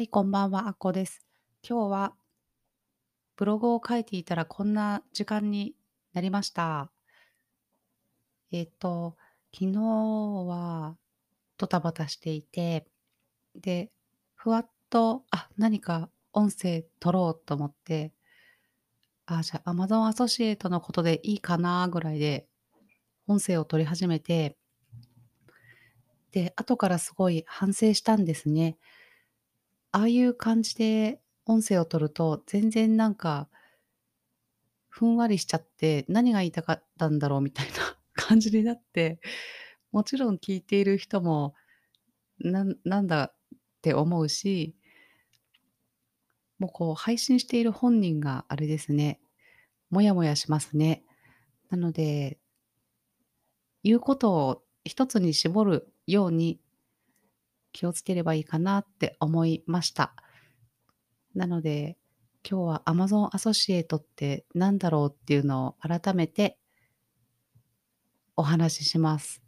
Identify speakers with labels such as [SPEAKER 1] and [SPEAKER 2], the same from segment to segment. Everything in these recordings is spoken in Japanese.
[SPEAKER 1] はい、こんばんは、あっこです。今日はブログを書いていたらこんな時間になりました。えっと、昨日はドタバタしていて、で、ふわっと、あ、何か音声取ろうと思って、あ、じゃあ Amazon アソシエイトのことでいいかなぐらいで音声を取り始めて、で、後からすごい反省したんですね。ああいう感じで音声を取ると、全然なんかふんわりしちゃって、何が言いたかったんだろうみたいな 感じになって、もちろん聞いている人も、なんなんだって思うし、もうこう配信している本人があれですね、もやもやしますね。なので、言うことを一つに絞るように気をつければいいかなって思いました。なので、今日は Amazon アソシエイトって何だろうっていうのを改めてお話しします。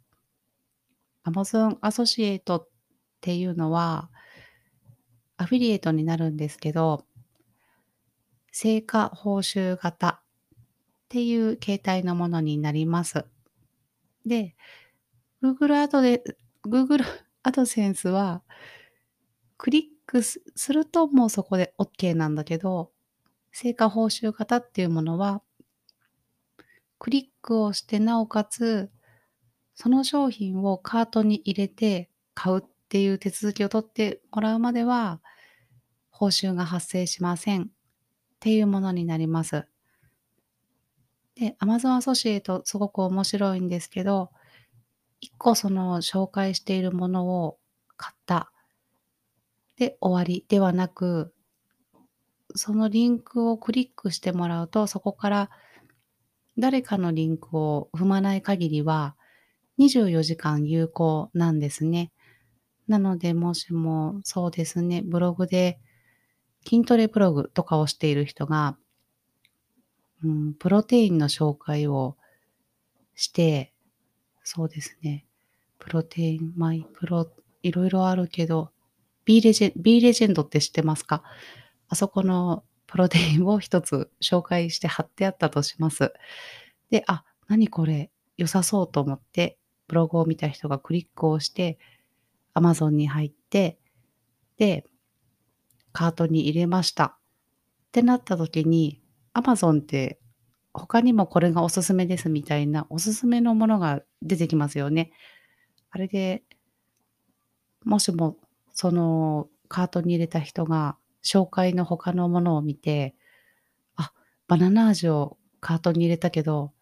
[SPEAKER 1] Amazon アソシエイトっていうのは、アフィリエイトになるんですけど、成果報酬型っていう形態のものになります。で、Google アドで、Google アドセンスは、クリックするともうそこで OK なんだけど、成果報酬型っていうものは、クリックをしてなおかつ、その商品をカートに入れて買うっていう手続きを取ってもらうまでは、報酬が発生しませんっていうものになります。で、Amazon アソシエイトすごく面白いんですけど、一個その紹介しているものを買ったで終わりではなく、そのリンクをクリックしてもらうと、そこから誰かのリンクを踏まない限りは、24時間有効なんですね。なので、もしもそうですね、ブログで筋トレブログとかをしている人が、うん、プロテインの紹介をして、そうですね、プロテイン、マイプロ、いろいろあるけど、B レジェン、B レジェンドって知ってますか？あそこのプロテインを一つ紹介して貼ってあったとします。で、あ、何これ？良さそうと思って、ブログを見た人がクリックをして、Amazon に入って、で、カートに入れました。ってなった時に、Amazon って他にもこれがおすすめですみたいなおすすめのものが出てきますよね。あれで、もしもそのカートに入れた人が紹介の他のものを見て、あ、バナナ味をカートに入れたけど、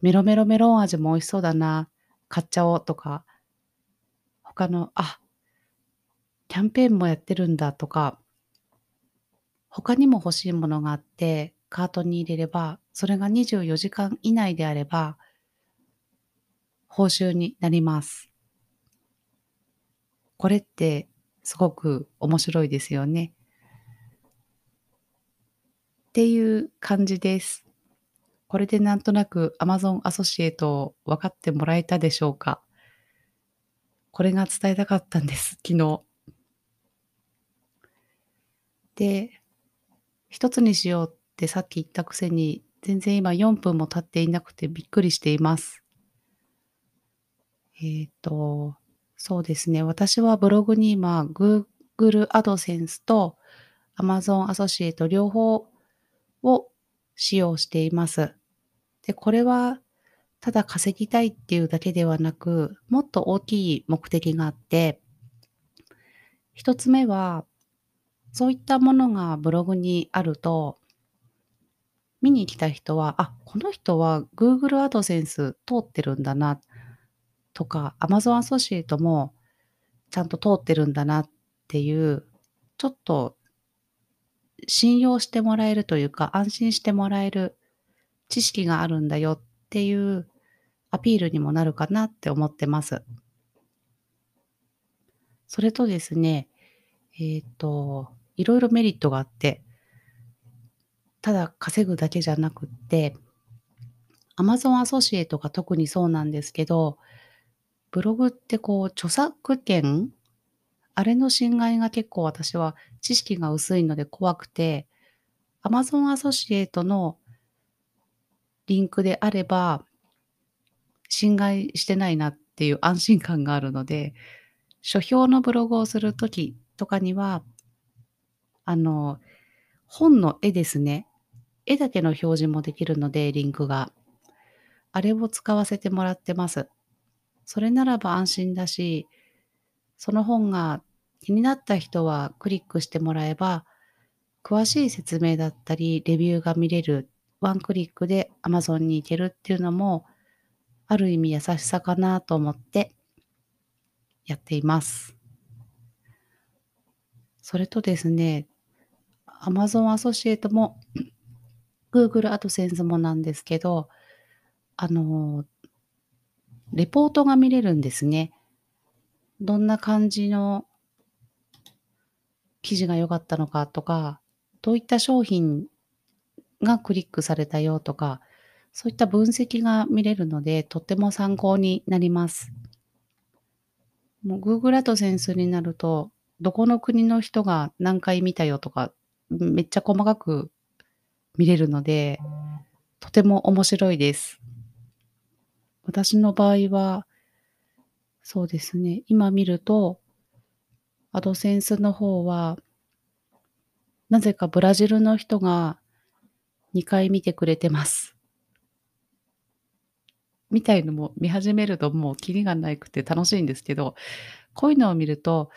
[SPEAKER 1] メロメロメロン味も美味しそうだな、買っちゃおうとか、他の、あ、キャンペーンもやってるんだとか、他にも欲しいものがあって、カートに入れれば、それが24時間以内であれば、報酬になります。これってすごく面白いですよね。っていう感じです。これでなんとなく Amazon アソシエイトを分かってもらえたでしょうかこれが伝えたかったんです、昨日。で、一つにしようってさっき言ったくせに、全然今4分も経っていなくてびっくりしています。えっ、ー、と、そうですね。私はブログに今、Google AdSense と Amazon アソシエイト両方を使用しています。で、これはただ稼ぎたいっていうだけではなく、もっと大きい目的があって、一つ目は、そういったものがブログにあると、見に来た人は、あ、この人は Google AdSense 通ってるんだな、とか、Amazon アソシエイトもちゃんと通ってるんだなっていう、ちょっと信用してもらえるというか、安心してもらえる知識があるんだよっていうアピールにもなるかなって思ってます。それとですね、えっ、ー、と、いろいろメリットがあって、ただ稼ぐだけじゃなくって、Amazon アソシエイトが特にそうなんですけど、ブログってこう著作権あれの侵害が結構私は知識が薄いので怖くて、Amazon アソシエイトのリンクであれば、侵害してないなっていう安心感があるので、書評のブログをするときとかには、あの、本の絵ですね。絵だけの表示もできるので、リンクが。あれを使わせてもらってます。それならば安心だし、その本が気になった人はクリックしてもらえば、詳しい説明だったり、レビューが見れる、ワンクリックで Amazon に行けるっていうのも、ある意味優しさかなと思ってやっています。それとですね、Amazon アソシエイトも Google AdSense もなんですけど、あの、レポートが見れるんですね。どんな感じの記事が良かったのかとか、どういった商品がクリックされたよとか、そういった分析が見れるので、とっても参考になります。もう Google AdSense になると、どこの国の人が何回見たよとか、めっちゃ細かく見れるので、とても面白いです。私の場合は、そうですね、今見ると、アドセンスの方は、なぜかブラジルの人が2回見てくれてます。みたいのも見始めるともうキリがなくて楽しいんですけど、こういうのを見ると、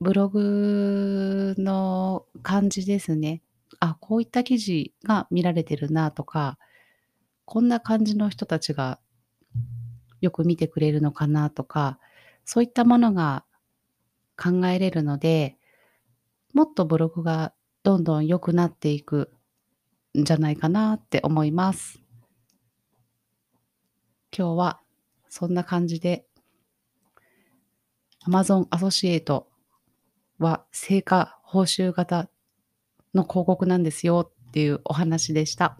[SPEAKER 1] ブログの感じですね。あ、こういった記事が見られてるなとか、こんな感じの人たちがよく見てくれるのかなとか、そういったものが考えれるので、もっとブログがどんどん良くなっていくんじゃないかなって思います。今日はそんな感じで Amazon アソシエイトは成果報酬型の広告なんですよっていうお話でした。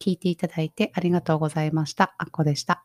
[SPEAKER 1] 聞いていただいてありがとうございました。あっこでした。